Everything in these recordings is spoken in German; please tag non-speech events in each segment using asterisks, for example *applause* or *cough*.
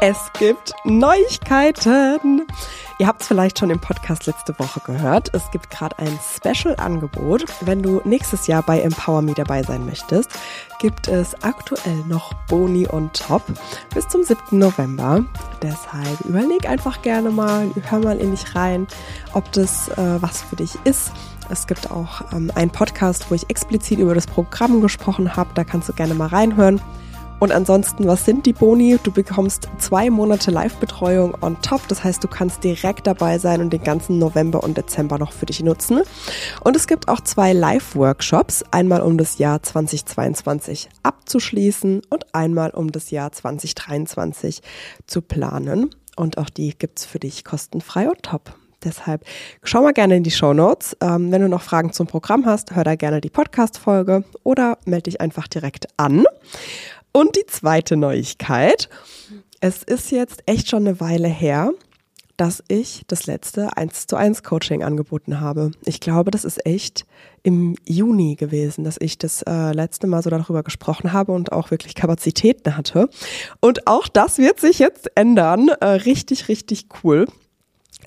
Es gibt Neuigkeiten. Ihr habt es vielleicht schon im Podcast letzte Woche gehört. Es gibt gerade ein Special-Angebot. Wenn du nächstes Jahr bei Empower Me dabei sein möchtest, gibt es aktuell noch Boni on top bis zum 7. November. Deshalb überleg einfach gerne mal, hör mal in dich rein, ob das äh, was für dich ist. Es gibt auch ähm, einen Podcast, wo ich explizit über das Programm gesprochen habe. Da kannst du gerne mal reinhören. Und ansonsten, was sind die Boni? Du bekommst zwei Monate Live-Betreuung on top. Das heißt, du kannst direkt dabei sein und den ganzen November und Dezember noch für dich nutzen. Und es gibt auch zwei Live-Workshops. Einmal um das Jahr 2022 abzuschließen und einmal um das Jahr 2023 zu planen. Und auch die gibt's für dich kostenfrei on top. Deshalb schau mal gerne in die Show Notes. Ähm, wenn du noch Fragen zum Programm hast, hör da gerne die Podcast-Folge oder melde dich einfach direkt an. Und die zweite Neuigkeit. Es ist jetzt echt schon eine Weile her, dass ich das letzte 1 zu 1 Coaching angeboten habe. Ich glaube, das ist echt im Juni gewesen, dass ich das äh, letzte Mal so darüber gesprochen habe und auch wirklich Kapazitäten hatte. Und auch das wird sich jetzt ändern. Äh, richtig, richtig cool.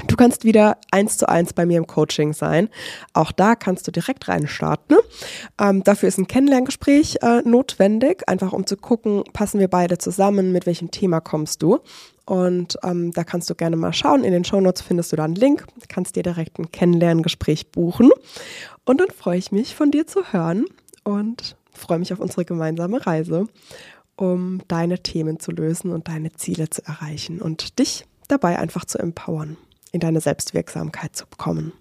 Du kannst wieder eins zu eins bei mir im Coaching sein. Auch da kannst du direkt reinstarten. Ähm, dafür ist ein Kennenlerngespräch äh, notwendig, einfach um zu gucken, passen wir beide zusammen, mit welchem Thema kommst du. Und ähm, da kannst du gerne mal schauen. In den Shownotes findest du da einen Link, kannst dir direkt ein Kennenlerngespräch buchen. Und dann freue ich mich, von dir zu hören und freue mich auf unsere gemeinsame Reise, um deine Themen zu lösen und deine Ziele zu erreichen und dich dabei einfach zu empowern in deine Selbstwirksamkeit zu bekommen.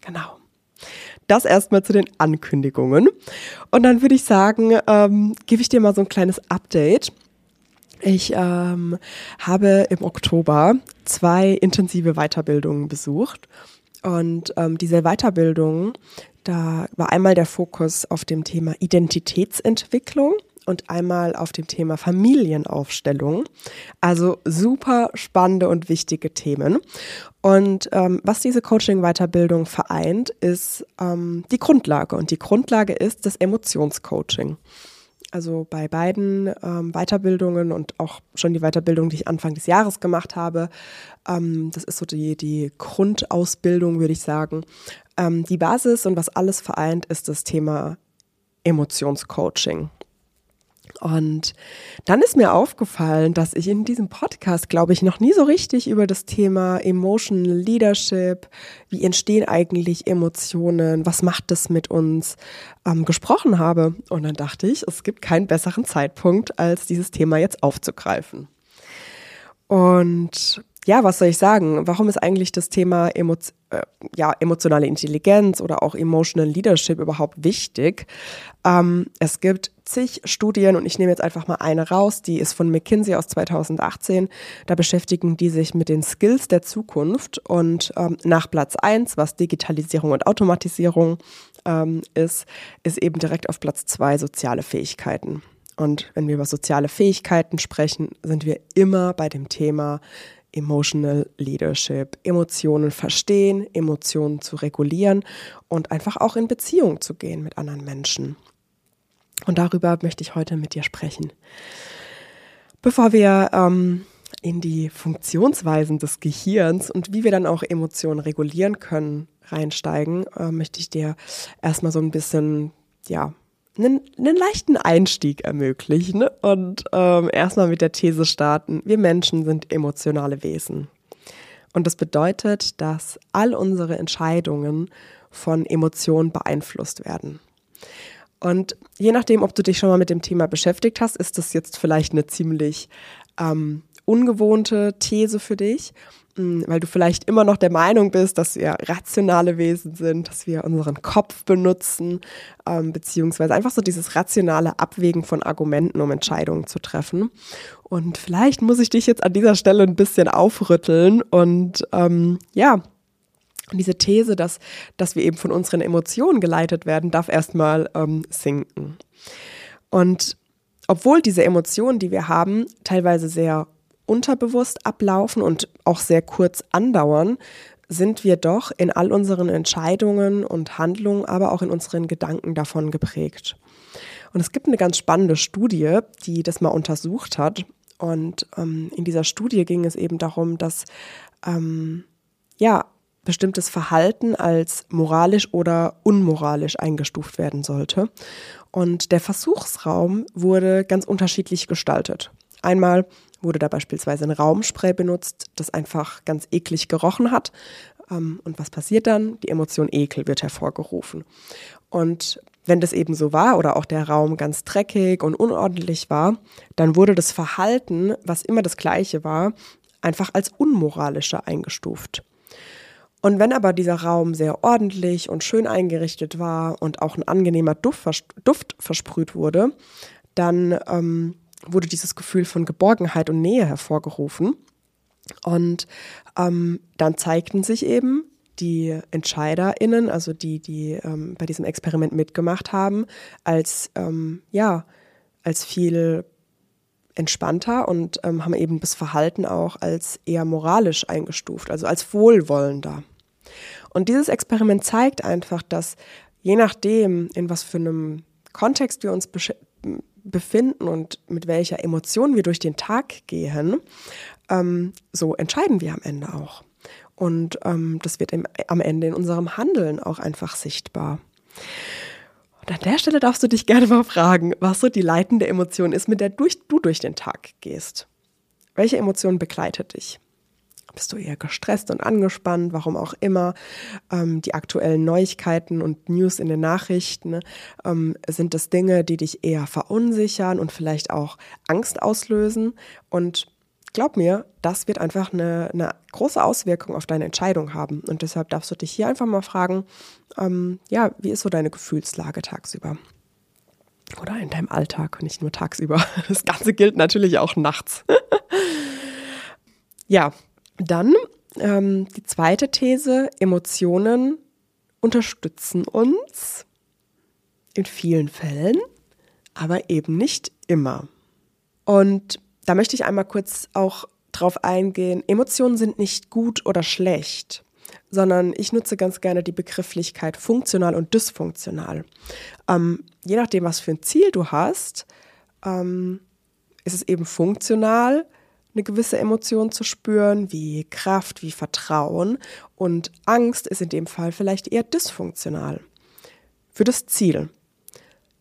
Genau. Das erstmal zu den Ankündigungen. Und dann würde ich sagen, ähm, gebe ich dir mal so ein kleines Update. Ich ähm, habe im Oktober zwei intensive Weiterbildungen besucht. Und ähm, diese Weiterbildungen, da war einmal der Fokus auf dem Thema Identitätsentwicklung und einmal auf dem Thema Familienaufstellung. Also super spannende und wichtige Themen. Und ähm, was diese Coaching-Weiterbildung vereint, ist ähm, die Grundlage. Und die Grundlage ist das Emotionscoaching. Also bei beiden ähm, Weiterbildungen und auch schon die Weiterbildung, die ich Anfang des Jahres gemacht habe, ähm, das ist so die, die Grundausbildung, würde ich sagen. Ähm, die Basis und was alles vereint, ist das Thema Emotionscoaching. Und dann ist mir aufgefallen, dass ich in diesem Podcast, glaube ich, noch nie so richtig über das Thema Emotional Leadership, wie entstehen eigentlich Emotionen, was macht das mit uns, ähm, gesprochen habe. Und dann dachte ich, es gibt keinen besseren Zeitpunkt, als dieses Thema jetzt aufzugreifen. Und ja, was soll ich sagen? Warum ist eigentlich das Thema Emo äh, ja, emotionale Intelligenz oder auch Emotional Leadership überhaupt wichtig? Ähm, es gibt zig Studien und ich nehme jetzt einfach mal eine raus, die ist von McKinsey aus 2018. Da beschäftigen die sich mit den Skills der Zukunft und ähm, nach Platz eins, was Digitalisierung und Automatisierung ähm, ist, ist eben direkt auf Platz zwei soziale Fähigkeiten. Und wenn wir über soziale Fähigkeiten sprechen, sind wir immer bei dem Thema Emotional Leadership, Emotionen verstehen, Emotionen zu regulieren und einfach auch in Beziehung zu gehen mit anderen Menschen. Und darüber möchte ich heute mit dir sprechen. Bevor wir ähm, in die Funktionsweisen des Gehirns und wie wir dann auch Emotionen regulieren können, reinsteigen, äh, möchte ich dir erstmal so ein bisschen, ja, einen, einen leichten Einstieg ermöglichen und ähm, erstmal mit der These starten, wir Menschen sind emotionale Wesen. Und das bedeutet, dass all unsere Entscheidungen von Emotionen beeinflusst werden. Und je nachdem, ob du dich schon mal mit dem Thema beschäftigt hast, ist das jetzt vielleicht eine ziemlich ähm, ungewohnte These für dich, weil du vielleicht immer noch der Meinung bist, dass wir rationale Wesen sind, dass wir unseren Kopf benutzen, ähm, beziehungsweise einfach so dieses rationale Abwägen von Argumenten, um Entscheidungen zu treffen. Und vielleicht muss ich dich jetzt an dieser Stelle ein bisschen aufrütteln und ähm, ja, diese These, dass, dass wir eben von unseren Emotionen geleitet werden, darf erstmal ähm, sinken. Und obwohl diese Emotionen, die wir haben, teilweise sehr unterbewusst ablaufen und auch sehr kurz andauern, sind wir doch in all unseren Entscheidungen und Handlungen, aber auch in unseren Gedanken davon geprägt. Und es gibt eine ganz spannende Studie, die das mal untersucht hat Und ähm, in dieser Studie ging es eben darum, dass ähm, ja bestimmtes Verhalten als moralisch oder unmoralisch eingestuft werden sollte. Und der Versuchsraum wurde ganz unterschiedlich gestaltet. Einmal wurde da beispielsweise ein Raumspray benutzt, das einfach ganz eklig gerochen hat. Ähm, und was passiert dann? Die Emotion Ekel wird hervorgerufen. Und wenn das eben so war oder auch der Raum ganz dreckig und unordentlich war, dann wurde das Verhalten, was immer das gleiche war, einfach als unmoralischer eingestuft. Und wenn aber dieser Raum sehr ordentlich und schön eingerichtet war und auch ein angenehmer Duft, Duft versprüht wurde, dann ähm, wurde dieses Gefühl von Geborgenheit und Nähe hervorgerufen. Und ähm, dann zeigten sich eben die EntscheiderInnen, also die, die ähm, bei diesem Experiment mitgemacht haben, als, ähm, ja, als viel entspannter und ähm, haben eben das Verhalten auch als eher moralisch eingestuft, also als wohlwollender. Und dieses Experiment zeigt einfach, dass je nachdem, in was für einem Kontext wir uns befinden und mit welcher Emotion wir durch den Tag gehen, ähm, so entscheiden wir am Ende auch. Und ähm, das wird im, am Ende in unserem Handeln auch einfach sichtbar. Und an der Stelle darfst du dich gerne mal fragen, was so die leitende Emotion ist, mit der durch, du durch den Tag gehst. Welche Emotion begleitet dich? Bist du eher gestresst und angespannt, warum auch immer? Ähm, die aktuellen Neuigkeiten und News in den Nachrichten, ähm, sind das Dinge, die dich eher verunsichern und vielleicht auch Angst auslösen? Und glaub mir, das wird einfach eine, eine, große Auswirkung auf deine Entscheidung haben. Und deshalb darfst du dich hier einfach mal fragen, ähm, ja, wie ist so deine Gefühlslage tagsüber? Oder in deinem Alltag, nicht nur tagsüber. *laughs* Das Ganze gilt natürlich auch nachts. *laughs* ja, dann ähm, die zweite These, Emotionen unterstützen uns in vielen Fällen, aber eben nicht immer. Und da möchte ich einmal kurz auch drauf eingehen, Emotionen sind nicht gut oder schlecht, sondern ich nutze ganz gerne die Begrifflichkeit funktional und dysfunktional. Ähm, je nachdem, was für ein Ziel du hast, ähm, ist es eben funktional, eine gewisse Emotion zu spüren, wie Kraft, wie Vertrauen. Und Angst ist in dem Fall vielleicht eher dysfunktional für das Ziel.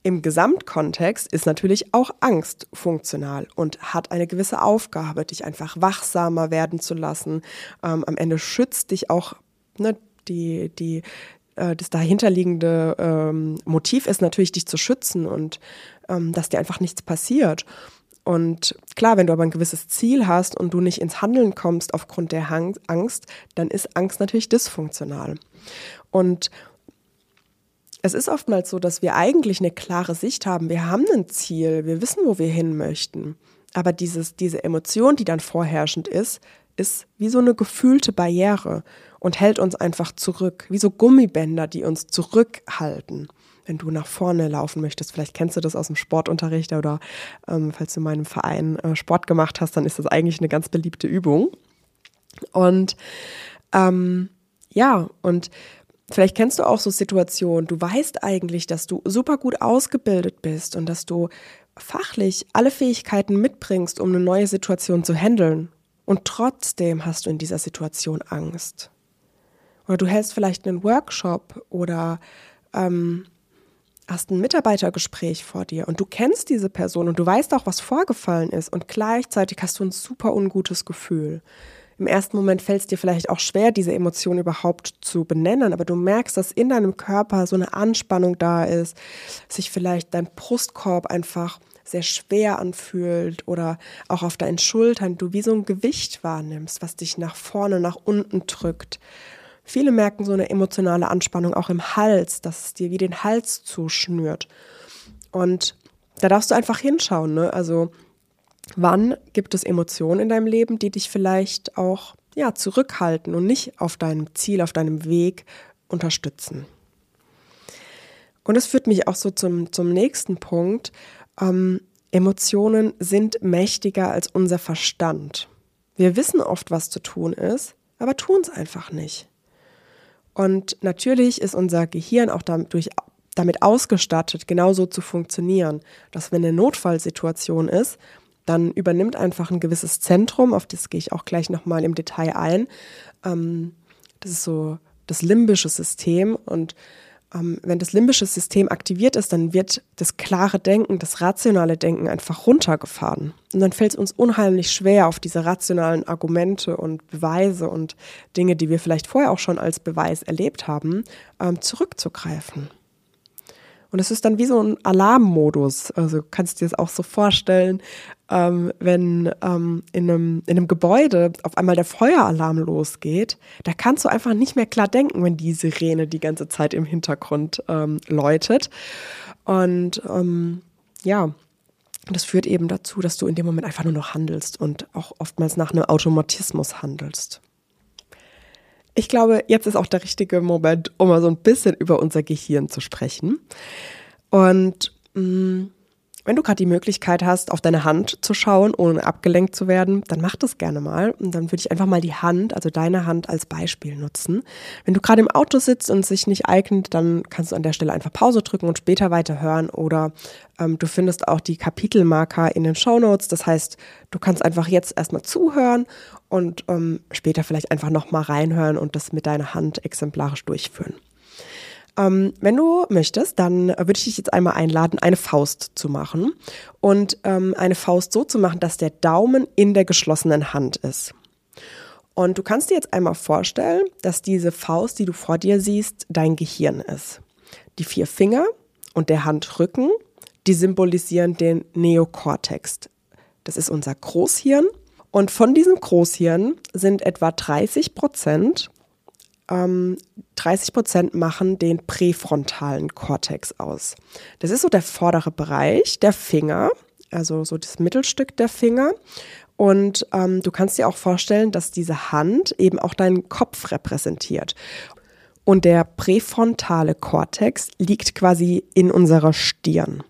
Im Gesamtkontext ist natürlich auch Angst funktional und hat eine gewisse Aufgabe, dich einfach wachsamer werden zu lassen. Ähm, am Ende schützt dich auch ne, die, die, äh, das dahinterliegende ähm, Motiv ist natürlich, dich zu schützen und ähm, dass dir einfach nichts passiert. Und klar, wenn du aber ein gewisses Ziel hast und du nicht ins Handeln kommst aufgrund der Angst, dann ist Angst natürlich dysfunktional. Und es ist oftmals so, dass wir eigentlich eine klare Sicht haben. Wir haben ein Ziel, wir wissen, wo wir hin möchten. Aber dieses, diese Emotion, die dann vorherrschend ist, ist wie so eine gefühlte Barriere und hält uns einfach zurück, wie so Gummibänder, die uns zurückhalten wenn du nach vorne laufen möchtest. Vielleicht kennst du das aus dem Sportunterricht oder ähm, falls du in meinem Verein äh, Sport gemacht hast, dann ist das eigentlich eine ganz beliebte Übung. Und ähm, ja, und vielleicht kennst du auch so Situationen, du weißt eigentlich, dass du super gut ausgebildet bist und dass du fachlich alle Fähigkeiten mitbringst, um eine neue Situation zu handeln. Und trotzdem hast du in dieser Situation Angst. Oder du hältst vielleicht einen Workshop oder ähm, hast ein Mitarbeitergespräch vor dir und du kennst diese Person und du weißt auch, was vorgefallen ist und gleichzeitig hast du ein super ungutes Gefühl. Im ersten Moment fällt es dir vielleicht auch schwer, diese Emotion überhaupt zu benennen, aber du merkst, dass in deinem Körper so eine Anspannung da ist, sich vielleicht dein Brustkorb einfach sehr schwer anfühlt oder auch auf deinen Schultern du wie so ein Gewicht wahrnimmst, was dich nach vorne, nach unten drückt. Viele merken so eine emotionale Anspannung auch im Hals, dass es dir wie den Hals zuschnürt. Und da darfst du einfach hinschauen. Ne? Also wann gibt es Emotionen in deinem Leben, die dich vielleicht auch ja, zurückhalten und nicht auf deinem Ziel, auf deinem Weg unterstützen. Und es führt mich auch so zum, zum nächsten Punkt. Ähm, Emotionen sind mächtiger als unser Verstand. Wir wissen oft, was zu tun ist, aber tun es einfach nicht. Und natürlich ist unser Gehirn auch dadurch, damit ausgestattet, genauso zu funktionieren, dass wenn eine Notfallsituation ist, dann übernimmt einfach ein gewisses Zentrum, auf das gehe ich auch gleich nochmal im Detail ein. Ähm, das ist so das limbische System und wenn das limbische System aktiviert ist, dann wird das klare Denken, das rationale Denken einfach runtergefahren. Und dann fällt es uns unheimlich schwer, auf diese rationalen Argumente und Beweise und Dinge, die wir vielleicht vorher auch schon als Beweis erlebt haben, ähm, zurückzugreifen. Und es ist dann wie so ein Alarmmodus. Also kannst du dir das auch so vorstellen, ähm, wenn ähm, in, einem, in einem Gebäude auf einmal der Feueralarm losgeht, da kannst du einfach nicht mehr klar denken, wenn die Sirene die ganze Zeit im Hintergrund ähm, läutet. Und ähm, ja, das führt eben dazu, dass du in dem Moment einfach nur noch handelst und auch oftmals nach einem Automatismus handelst. Ich glaube, jetzt ist auch der richtige Moment, um mal so ein bisschen über unser Gehirn zu sprechen. Und mh, mm, wenn du gerade die Möglichkeit hast, auf deine Hand zu schauen, ohne abgelenkt zu werden, dann mach das gerne mal. Und dann würde ich einfach mal die Hand, also deine Hand als Beispiel nutzen. Wenn du gerade im Auto sitzt und sich nicht eignet, dann kannst du an der Stelle einfach Pause drücken und später weiterhören. Oder ähm, du findest auch die Kapitelmarker in den Show Notes. Das heißt, du kannst einfach jetzt erstmal zuhören und ähm, später vielleicht einfach nochmal reinhören und das mit deiner Hand exemplarisch durchführen. Ähm, wenn du möchtest, dann würde ich dich jetzt einmal einladen, eine Faust zu machen und ähm, eine Faust so zu machen, dass der Daumen in der geschlossenen Hand ist. Und du kannst dir jetzt einmal vorstellen, dass diese Faust, die du vor dir siehst, dein Gehirn ist. Die vier Finger und der Handrücken, die symbolisieren den Neokortex. Das ist unser Großhirn. Und von diesem Großhirn sind etwa 30 Prozent ähm, 30 Prozent machen den präfrontalen Kortex aus. Das ist so der vordere Bereich der Finger, also so das Mittelstück der Finger. Und ähm, du kannst dir auch vorstellen, dass diese Hand eben auch deinen Kopf repräsentiert. Und der präfrontale Kortex liegt quasi in unserer Stirn.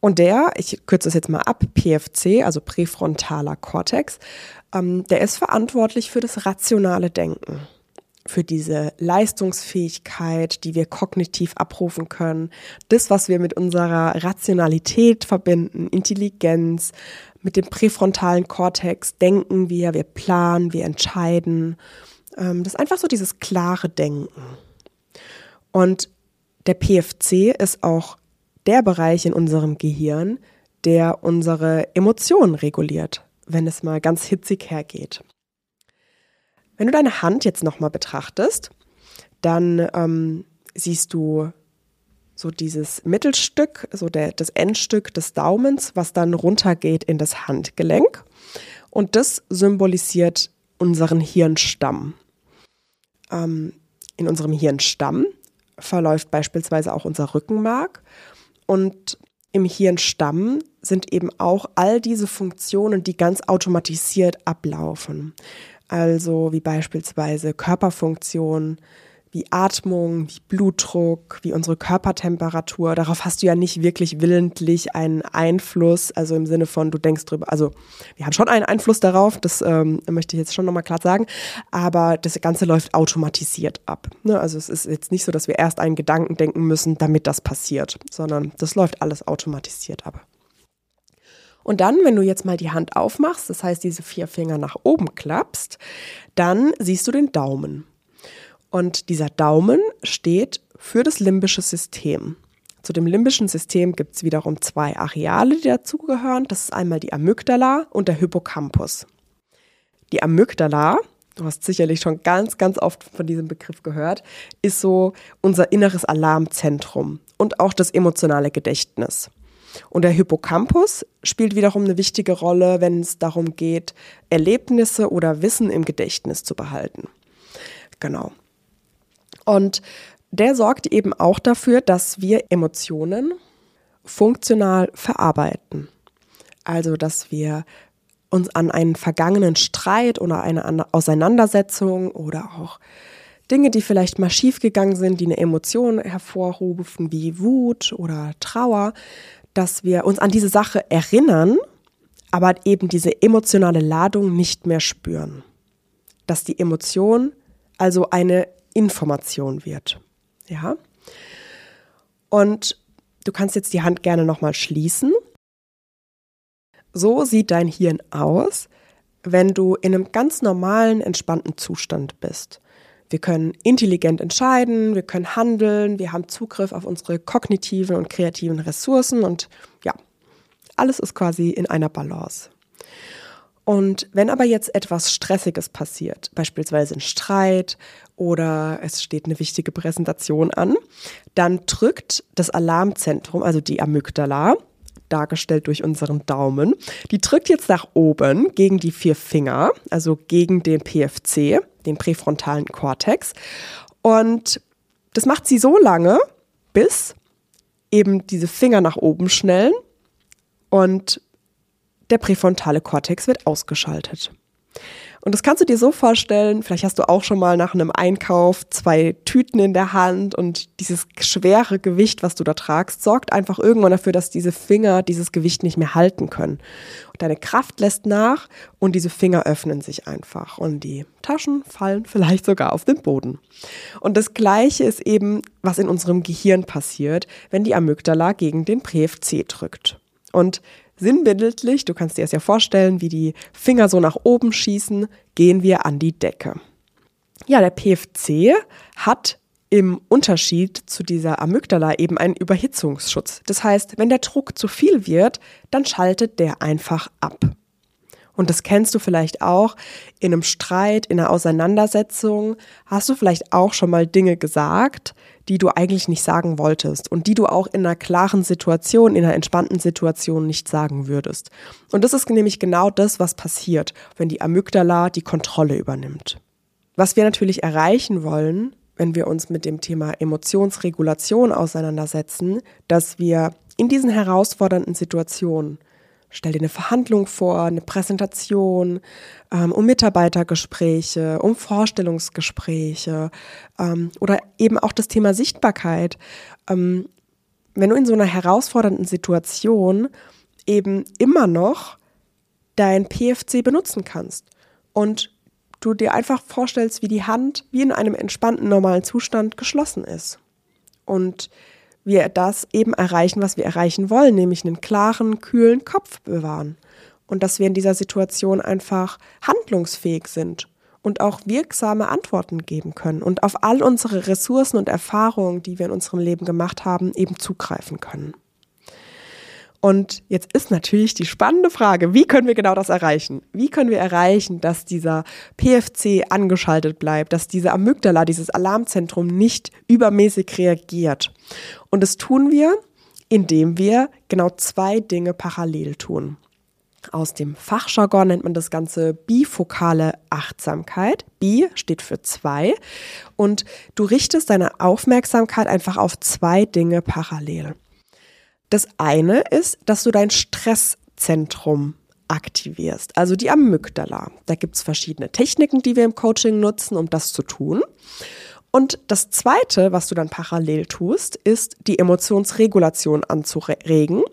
Und der, ich kürze es jetzt mal ab, PFC, also präfrontaler Kortex, ähm, der ist verantwortlich für das rationale Denken für diese Leistungsfähigkeit, die wir kognitiv abrufen können, das, was wir mit unserer Rationalität verbinden, Intelligenz, mit dem präfrontalen Kortex denken wir, wir planen, wir entscheiden. Ähm, das ist einfach so dieses klare Denken. Und der PFC ist auch der Bereich in unserem Gehirn, der unsere Emotionen reguliert, wenn es mal ganz hitzig hergeht. Wenn du deine Hand jetzt nochmal betrachtest, dann ähm, siehst du so dieses Mittelstück, so der, das Endstück des Daumens, was dann runtergeht in das Handgelenk. Und das symbolisiert unseren Hirnstamm. Ähm, in unserem Hirnstamm verläuft beispielsweise auch unser Rückenmark. Und im Hirnstamm sind eben auch all diese Funktionen, die ganz automatisiert ablaufen also wie beispielsweise Körperfunktion, wie Atmung, wie Blutdruck, wie unsere Körpertemperatur. Darauf hast du ja nicht wirklich willentlich einen Einfluss, also im Sinne von, du denkst drüber, also wir haben schon einen Einfluss darauf, das ähm, möchte ich jetzt schon nochmal klar sagen, aber das Ganze läuft automatisiert ab. Ne? Also es ist jetzt nicht so, dass wir erst einen Gedanken denken müssen, damit das passiert, sondern das läuft alles automatisiert ab. Und dann, wenn du jetzt mal die Hand aufmachst, das heißt diese vier Finger nach oben klappst, dann siehst du den Daumen. Und dieser Daumen steht für das limbische System. Zu dem limbischen System gibt es wiederum zwei Areale, die dazugehören. Das ist einmal die Amygdala und der Hippocampus. Die Amygdala, du hast sicherlich schon ganz, ganz oft von diesem Begriff gehört, ist so unser inneres Alarmzentrum und auch das emotionale Gedächtnis. Und der Hippocampus spielt wiederum eine wichtige Rolle, wenn es darum geht, Erlebnisse oder Wissen im Gedächtnis zu behalten. Genau. Und der sorgt eben auch dafür, dass wir Emotionen funktional verarbeiten. Also, dass wir uns an einen vergangenen Streit oder eine Auseinandersetzung oder auch Dinge, die vielleicht mal schiefgegangen sind, die eine Emotion hervorrufen, wie Wut oder Trauer, dass wir uns an diese Sache erinnern, aber eben diese emotionale Ladung nicht mehr spüren. Dass die Emotion also eine Information wird. Ja? Und du kannst jetzt die Hand gerne nochmal schließen. so sieht dein Hirn aus, wenn du in einem ganz normalen, entspannten Zustand bist. Wir können intelligent entscheiden, wir können handeln, wir haben Zugriff auf unsere kognitiven und kreativen Ressourcen und ja, alles ist quasi in einer Balance. Und wenn aber jetzt etwas Stressiges passiert, beispielsweise ein Streit oder es steht eine wichtige Präsentation an, dann drückt das Alarmzentrum, also die Amygdala, dargestellt durch unseren Daumen, die drückt jetzt nach oben gegen die vier Finger, also gegen den PFC, den präfrontalen Kortex. Und das macht sie so lange, bis eben diese Finger nach oben schnellen und der präfrontale Kortex wird ausgeschaltet. Und das kannst du dir so vorstellen, vielleicht hast du auch schon mal nach einem Einkauf zwei Tüten in der Hand und dieses schwere Gewicht, was du da tragst, sorgt einfach irgendwann dafür, dass diese Finger dieses Gewicht nicht mehr halten können. Und deine Kraft lässt nach und diese Finger öffnen sich einfach und die Taschen fallen *laughs* vielleicht sogar auf den Boden. Und das Gleiche ist eben, was in unserem Gehirn passiert, wenn die Amygdala gegen den PFC drückt. Und Sinnbildlich, du kannst dir das ja vorstellen, wie die Finger so nach oben schießen, gehen wir an die Decke. Ja, der PFC hat im Unterschied zu dieser Amygdala eben einen Überhitzungsschutz. Das heißt, wenn der Druck zu viel wird, dann schaltet der einfach ab. Und das kennst du vielleicht auch in einem Streit, in einer Auseinandersetzung. Hast du vielleicht auch schon mal Dinge gesagt, die du eigentlich nicht sagen wolltest und die du auch in einer klaren Situation, in einer entspannten Situation nicht sagen würdest. Und das ist nämlich genau das, was passiert, wenn die Amygdala die Kontrolle übernimmt. Was wir natürlich erreichen wollen, wenn wir uns mit dem Thema Emotionsregulation auseinandersetzen, dass wir in diesen herausfordernden Situationen Stell dir eine Verhandlung vor, eine Präsentation, ähm, um Mitarbeitergespräche, um Vorstellungsgespräche ähm, oder eben auch das Thema Sichtbarkeit. Ähm, wenn du in so einer herausfordernden Situation eben immer noch dein PFC benutzen kannst und du dir einfach vorstellst, wie die Hand wie in einem entspannten normalen Zustand geschlossen ist. Und wir das eben erreichen, was wir erreichen wollen, nämlich einen klaren, kühlen Kopf bewahren. Und dass wir in dieser Situation einfach handlungsfähig sind und auch wirksame Antworten geben können und auf all unsere Ressourcen und Erfahrungen, die wir in unserem Leben gemacht haben, eben zugreifen können. Und jetzt ist natürlich die spannende Frage, wie können wir genau das erreichen? Wie können wir erreichen, dass dieser PFC angeschaltet bleibt, dass diese Amygdala, dieses Alarmzentrum nicht übermäßig reagiert? Und das tun wir, indem wir genau zwei Dinge parallel tun. Aus dem Fachjargon nennt man das Ganze bifokale Achtsamkeit. Bi steht für zwei. Und du richtest deine Aufmerksamkeit einfach auf zwei Dinge parallel. Das eine ist, dass du dein Stresszentrum aktivierst, also die Amygdala. Da gibt es verschiedene Techniken, die wir im Coaching nutzen, um das zu tun. Und das Zweite, was du dann parallel tust, ist die Emotionsregulation anzuregen.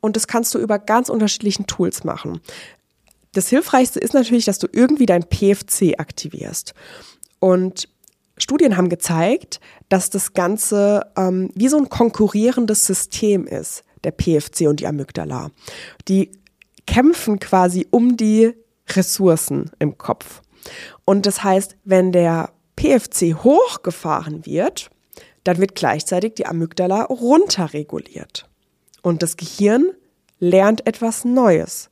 Und das kannst du über ganz unterschiedlichen Tools machen. Das Hilfreichste ist natürlich, dass du irgendwie dein PFC aktivierst. Und Studien haben gezeigt, dass das Ganze ähm, wie so ein konkurrierendes System ist, der PFC und die Amygdala. Die kämpfen quasi um die Ressourcen im Kopf. Und das heißt, wenn der PFC hochgefahren wird, dann wird gleichzeitig die Amygdala runterreguliert. Und das Gehirn lernt etwas Neues.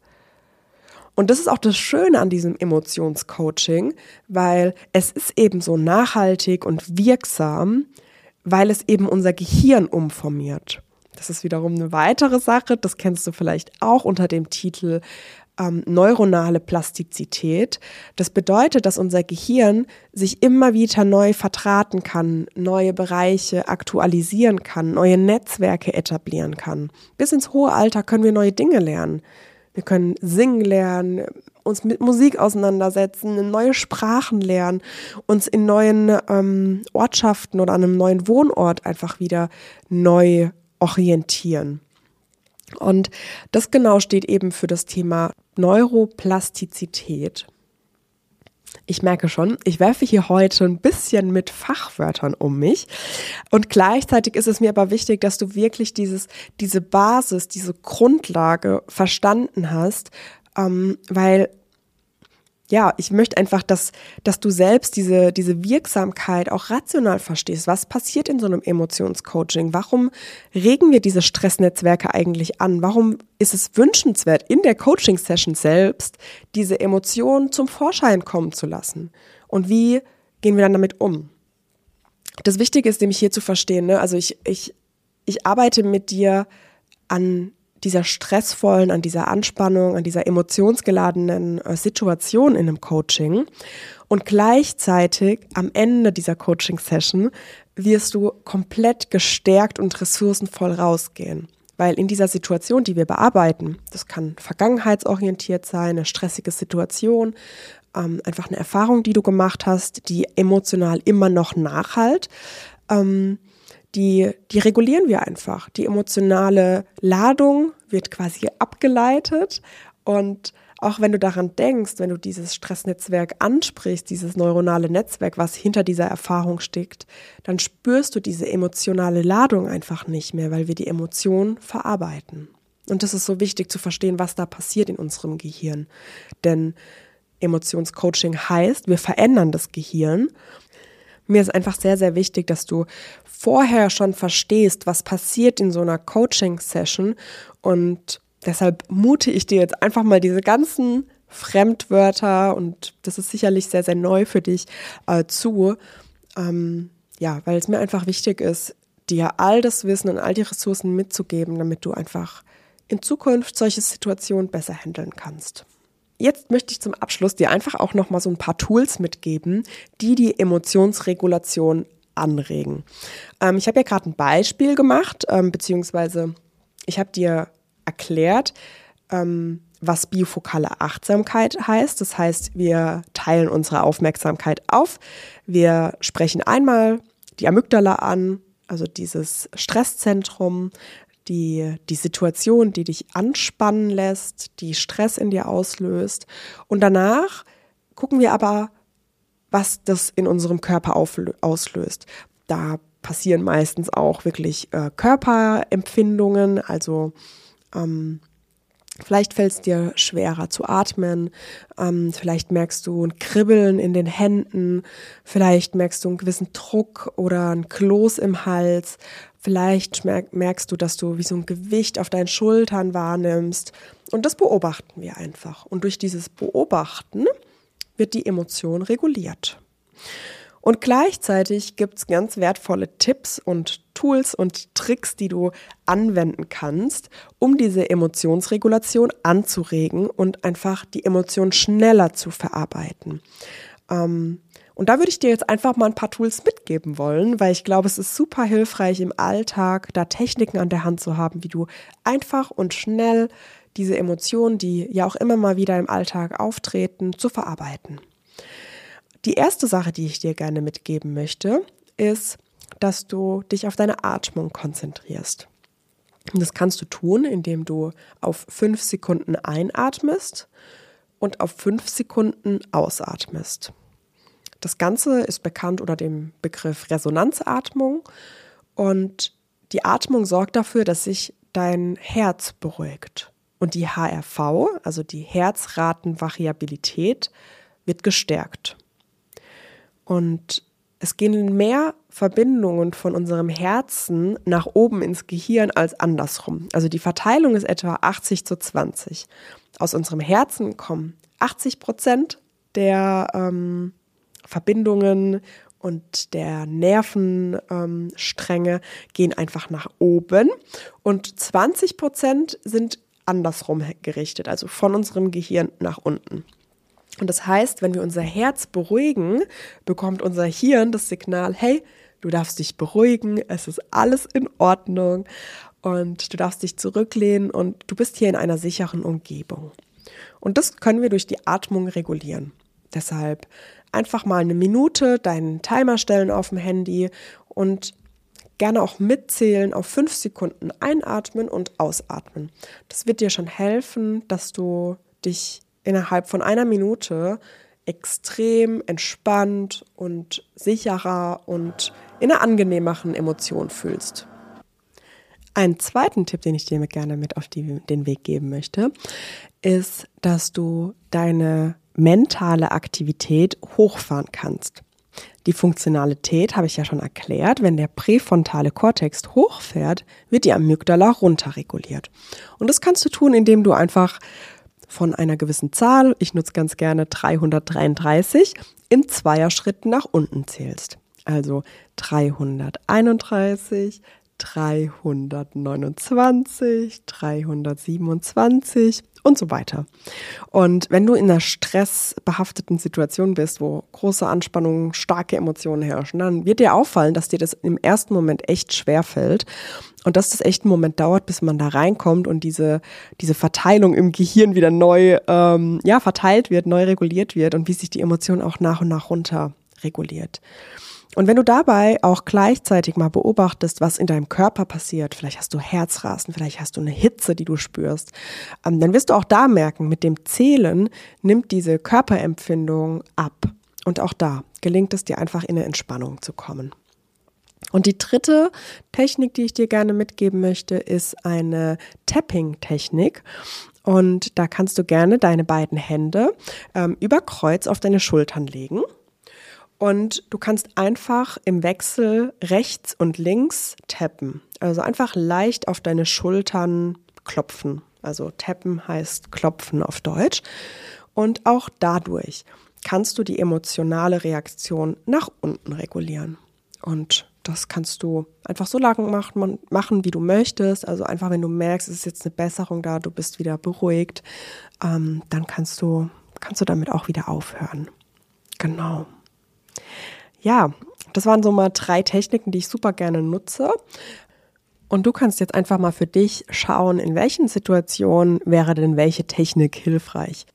Und das ist auch das Schöne an diesem Emotionscoaching, weil es ist eben so nachhaltig und wirksam, weil es eben unser Gehirn umformiert. Das ist wiederum eine weitere Sache, das kennst du vielleicht auch unter dem Titel ähm, neuronale Plastizität. Das bedeutet, dass unser Gehirn sich immer wieder neu vertraten kann, neue Bereiche aktualisieren kann, neue Netzwerke etablieren kann. Bis ins hohe Alter können wir neue Dinge lernen. Wir können singen lernen, uns mit Musik auseinandersetzen, neue Sprachen lernen, uns in neuen ähm, Ortschaften oder an einem neuen Wohnort einfach wieder neu orientieren. Und das genau steht eben für das Thema Neuroplastizität. Ich merke schon, ich werfe hier heute ein bisschen mit Fachwörtern um mich. Und gleichzeitig ist es mir aber wichtig, dass du wirklich dieses, diese Basis, diese Grundlage verstanden hast, ähm, weil ja, ich möchte einfach, dass, dass du selbst diese, diese Wirksamkeit auch rational verstehst. Was passiert in so einem Emotionscoaching? Warum regen wir diese Stressnetzwerke eigentlich an? Warum ist es wünschenswert, in der Coaching-Session selbst diese Emotionen zum Vorschein kommen zu lassen? Und wie gehen wir dann damit um? Das Wichtige ist nämlich hier zu verstehen, ne? also ich, ich, ich arbeite mit dir an dieser stressvollen, an dieser Anspannung, an dieser emotionsgeladenen äh, Situation in einem Coaching. Und gleichzeitig am Ende dieser Coaching-Session wirst du komplett gestärkt und ressourcenvoll rausgehen. Weil in dieser Situation, die wir bearbeiten, das kann vergangenheitsorientiert sein, eine stressige Situation, ähm, einfach eine Erfahrung, die du gemacht hast, die emotional immer noch nachhalt. Ähm, die, die regulieren wir einfach. Die emotionale Ladung wird quasi abgeleitet und auch wenn du daran denkst, wenn du dieses Stressnetzwerk ansprichst, dieses neuronale Netzwerk, was hinter dieser Erfahrung steckt, dann spürst du diese emotionale Ladung einfach nicht mehr, weil wir die Emotion verarbeiten. Und das ist so wichtig zu verstehen, was da passiert in unserem Gehirn. Denn Emotionscoaching heißt, wir verändern das Gehirn mir ist einfach sehr, sehr wichtig, dass du vorher schon verstehst, was passiert in so einer Coaching-Session. Und deshalb mute ich dir jetzt einfach mal diese ganzen Fremdwörter und das ist sicherlich sehr, sehr neu für dich äh, zu. Ähm, ja, weil es mir einfach wichtig ist, dir all das Wissen und all die Ressourcen mitzugeben, damit du einfach in Zukunft solche Situationen besser handeln kannst. Jetzt möchte ich zum Abschluss dir einfach auch noch mal so ein paar Tools mitgeben, die die Emotionsregulation anregen. Ähm, ich habe ja gerade ein Beispiel gemacht, ähm, beziehungsweise ich habe dir erklärt, ähm, was biofokale Achtsamkeit heißt. Das heißt, wir teilen unsere Aufmerksamkeit auf. Wir sprechen einmal die Amygdala an, also dieses Stresszentrum die, die Situation, die dich anspannen lässt, die Stress in dir auslöst. Und danach gucken wir aber, was das in unserem Körper auslöst. Da passieren meistens auch wirklich äh, Körperempfindungen, also ähm, Vielleicht fällt es dir schwerer zu atmen, ähm, vielleicht merkst du ein Kribbeln in den Händen, vielleicht merkst du einen gewissen Druck oder ein Kloß im Hals, vielleicht merkst du, dass du wie so ein Gewicht auf deinen Schultern wahrnimmst. Und das beobachten wir einfach. Und durch dieses Beobachten wird die Emotion reguliert. Und gleichzeitig gibt es ganz wertvolle Tipps und Tools und Tricks, die du anwenden kannst, um diese Emotionsregulation anzuregen und einfach die Emotion schneller zu verarbeiten. Ähm, und da würde ich dir jetzt einfach mal ein paar Tools mitgeben wollen, weil ich glaube, es ist super hilfreich im Alltag, da Techniken an der Hand zu haben, wie du einfach und schnell diese Emotionen, die ja auch immer mal wieder im Alltag auftreten, zu verarbeiten. Die erste Sache, die ich dir gerne mitgeben möchte, ist, dass du dich auf deine Atmung konzentrierst. Und das kannst du tun, indem du auf fünf Sekunden einatmest und auf fünf Sekunden ausatmest. Das Ganze ist bekannt unter dem Begriff Resonanzatmung und die Atmung sorgt dafür, dass sich dein Herz beruhigt. Und die HRV, also die Herzratenvariabilität, wird gestärkt. Und es gehen mehr Verbindungen von unserem Herzen nach oben ins Gehirn als andersrum. Also die Verteilung ist etwa 80 zu 20. Aus unserem Herzen kommen 80 Prozent der ähm, Verbindungen und der Nervenstränge ähm, gehen einfach nach oben und 20 Prozent sind andersrum gerichtet, also von unserem Gehirn nach unten. Und das heißt, wenn wir unser Herz beruhigen, bekommt unser Hirn das Signal, hey, du darfst dich beruhigen, es ist alles in Ordnung und du darfst dich zurücklehnen und du bist hier in einer sicheren Umgebung. Und das können wir durch die Atmung regulieren. Deshalb einfach mal eine Minute deinen Timer stellen auf dem Handy und gerne auch mitzählen auf fünf Sekunden einatmen und ausatmen. Das wird dir schon helfen, dass du dich innerhalb von einer Minute extrem entspannt und sicherer und in einer angenehmeren Emotion fühlst. Einen zweiten Tipp, den ich dir gerne mit auf die, den Weg geben möchte, ist, dass du deine mentale Aktivität hochfahren kannst. Die Funktionalität habe ich ja schon erklärt. Wenn der präfrontale Kortex hochfährt, wird die Amygdala runterreguliert. Und das kannst du tun, indem du einfach von einer gewissen Zahl, ich nutze ganz gerne 333, in Zweierschritten nach unten zählst. Also 331, 329, 327 und so weiter. Und wenn du in einer stressbehafteten Situation bist, wo große Anspannungen, starke Emotionen herrschen, dann wird dir auffallen, dass dir das im ersten Moment echt schwer fällt und dass das echt einen Moment dauert, bis man da reinkommt und diese, diese Verteilung im Gehirn wieder neu ähm, ja, verteilt wird, neu reguliert wird und wie sich die Emotion auch nach und nach runter reguliert. Und wenn du dabei auch gleichzeitig mal beobachtest, was in deinem Körper passiert, vielleicht hast du Herzrasen, vielleicht hast du eine Hitze, die du spürst, ähm, dann wirst du auch da merken, mit dem Zählen nimmt diese Körperempfindung ab. Und auch da gelingt es dir einfach in eine Entspannung zu kommen. Und die dritte Technik, die ich dir gerne mitgeben möchte, ist eine Tapping-Technik. Und da kannst du gerne deine beiden Hände ähm, über Kreuz auf deine Schultern legen und du kannst einfach im Wechsel rechts und links tappen. Also einfach leicht auf deine Schultern klopfen. Also tappen heißt klopfen auf Deutsch. Und auch dadurch kannst du die emotionale Reaktion nach unten regulieren. Und das kannst du einfach so lange machen, wie du möchtest. Also einfach, wenn du merkst, es ist jetzt eine Besserung da, du bist wieder beruhigt, ähm, dann kannst du, kannst du damit auch wieder aufhören. Genau. Ja, das waren so mal drei Techniken, die ich super gerne nutze. Und du kannst jetzt einfach mal für dich schauen, in welchen Situationen wäre denn welche Technik hilfreich.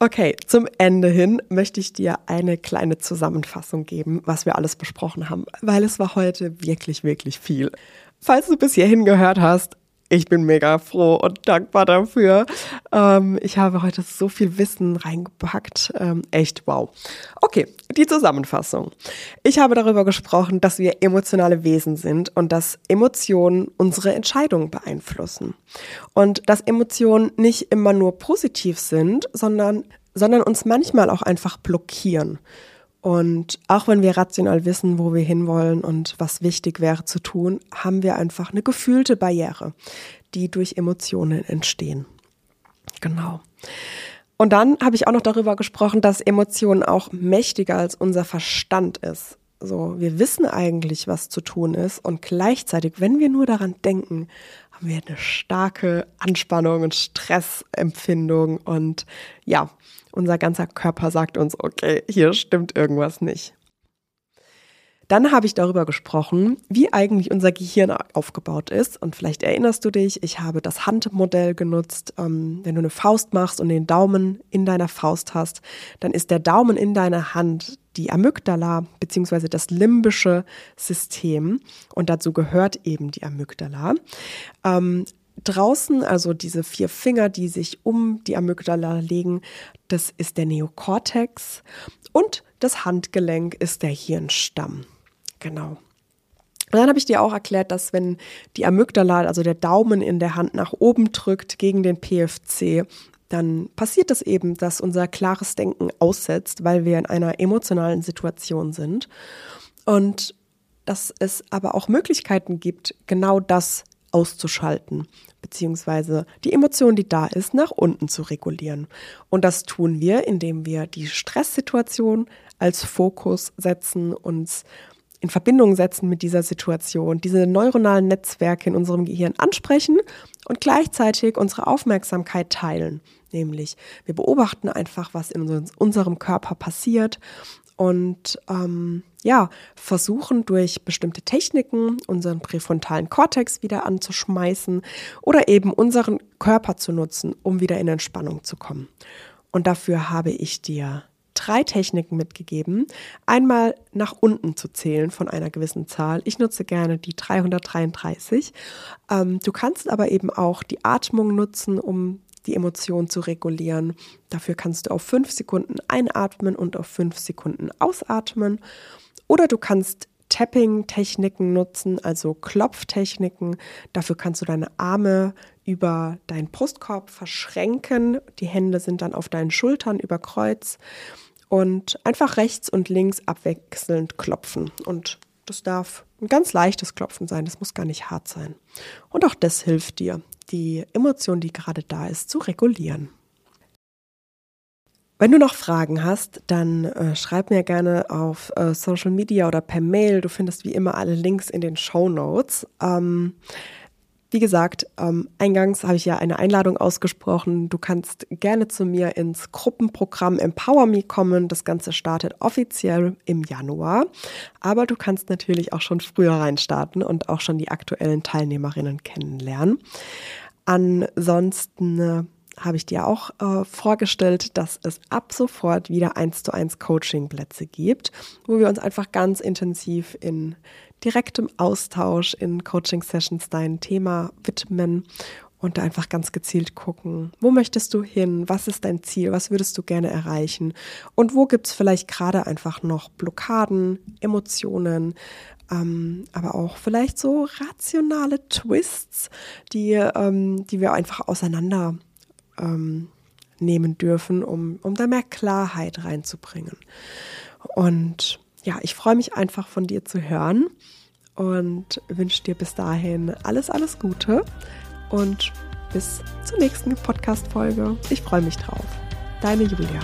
Okay, zum Ende hin möchte ich dir eine kleine Zusammenfassung geben, was wir alles besprochen haben, weil es war heute wirklich, wirklich viel. Falls du bis hierhin gehört hast, ich bin mega froh und dankbar dafür. Ähm, ich habe heute so viel Wissen reingepackt. Ähm, echt wow. Okay, die Zusammenfassung. Ich habe darüber gesprochen, dass wir emotionale Wesen sind und dass Emotionen unsere Entscheidungen beeinflussen. Und dass Emotionen nicht immer nur positiv sind, sondern, sondern uns manchmal auch einfach blockieren. Und auch wenn wir rational wissen, wo wir hinwollen und was wichtig wäre zu tun, haben wir einfach eine gefühlte Barriere, die durch Emotionen entstehen. Genau. Und dann habe ich auch noch darüber gesprochen, dass Emotionen auch mächtiger als unser Verstand ist. So, wir wissen eigentlich, was zu tun ist und gleichzeitig, wenn wir nur daran denken, haben wir eine starke Anspannung und Stressempfindung und ja, unser ganzer Körper sagt uns, okay, hier stimmt irgendwas nicht. Dann habe ich darüber gesprochen, wie eigentlich unser Gehirn aufgebaut ist. Und vielleicht erinnerst du dich, ich habe das Handmodell genutzt. Ähm, wenn du eine Faust machst und den Daumen in deiner Faust hast, dann ist der Daumen in deiner Hand die Amygdala beziehungsweise das limbische System. Und dazu gehört eben die Amygdala. Draußen, also diese vier Finger, die sich um die Amygdala legen, das ist der Neokortex und das Handgelenk ist der Hirnstamm. Genau. Und dann habe ich dir auch erklärt, dass wenn die Amygdala, also der Daumen in der Hand nach oben drückt gegen den PFC, dann passiert es eben, dass unser klares Denken aussetzt, weil wir in einer emotionalen Situation sind. Und dass es aber auch Möglichkeiten gibt, genau das auszuschalten, beziehungsweise die Emotion, die da ist, nach unten zu regulieren. Und das tun wir, indem wir die Stresssituation als Fokus setzen, uns in Verbindung setzen mit dieser Situation, diese neuronalen Netzwerke in unserem Gehirn ansprechen und gleichzeitig unsere Aufmerksamkeit teilen. Nämlich, wir beobachten einfach, was in unserem Körper passiert und ähm, ja, versuchen durch bestimmte Techniken unseren präfrontalen Kortex wieder anzuschmeißen oder eben unseren Körper zu nutzen, um wieder in Entspannung zu kommen. Und dafür habe ich dir drei Techniken mitgegeben. Einmal nach unten zu zählen von einer gewissen Zahl. Ich nutze gerne die 333. Ähm, du kannst aber eben auch die Atmung nutzen, um die Emotion zu regulieren. Dafür kannst du auf fünf Sekunden einatmen und auf fünf Sekunden ausatmen. Oder du kannst Tapping-Techniken nutzen, also Klopftechniken. Dafür kannst du deine Arme über deinen Brustkorb verschränken. Die Hände sind dann auf deinen Schultern über Kreuz und einfach rechts und links abwechselnd klopfen. Und das darf ein ganz leichtes Klopfen sein, das muss gar nicht hart sein. Und auch das hilft dir, die Emotion, die gerade da ist, zu regulieren. Wenn du noch Fragen hast, dann äh, schreib mir gerne auf äh, Social Media oder per Mail. Du findest wie immer alle Links in den Show Notes. Ähm, wie gesagt, ähm, eingangs habe ich ja eine Einladung ausgesprochen. Du kannst gerne zu mir ins Gruppenprogramm Empower Me kommen. Das Ganze startet offiziell im Januar. Aber du kannst natürlich auch schon früher reinstarten und auch schon die aktuellen Teilnehmerinnen kennenlernen. Ansonsten äh, habe ich dir auch äh, vorgestellt, dass es ab sofort wieder eins zu eins Coaching-Plätze gibt, wo wir uns einfach ganz intensiv in direktem Austausch in Coaching-Sessions dein Thema widmen und einfach ganz gezielt gucken, wo möchtest du hin, was ist dein Ziel, was würdest du gerne erreichen? Und wo gibt es vielleicht gerade einfach noch Blockaden, Emotionen, ähm, aber auch vielleicht so rationale Twists, die, ähm, die wir einfach auseinander ähm, nehmen dürfen, um, um da mehr Klarheit reinzubringen. Und ja, ich freue mich einfach von dir zu hören und wünsche dir bis dahin alles, alles Gute und bis zur nächsten Podcast-Folge. Ich freue mich drauf. Deine Julia.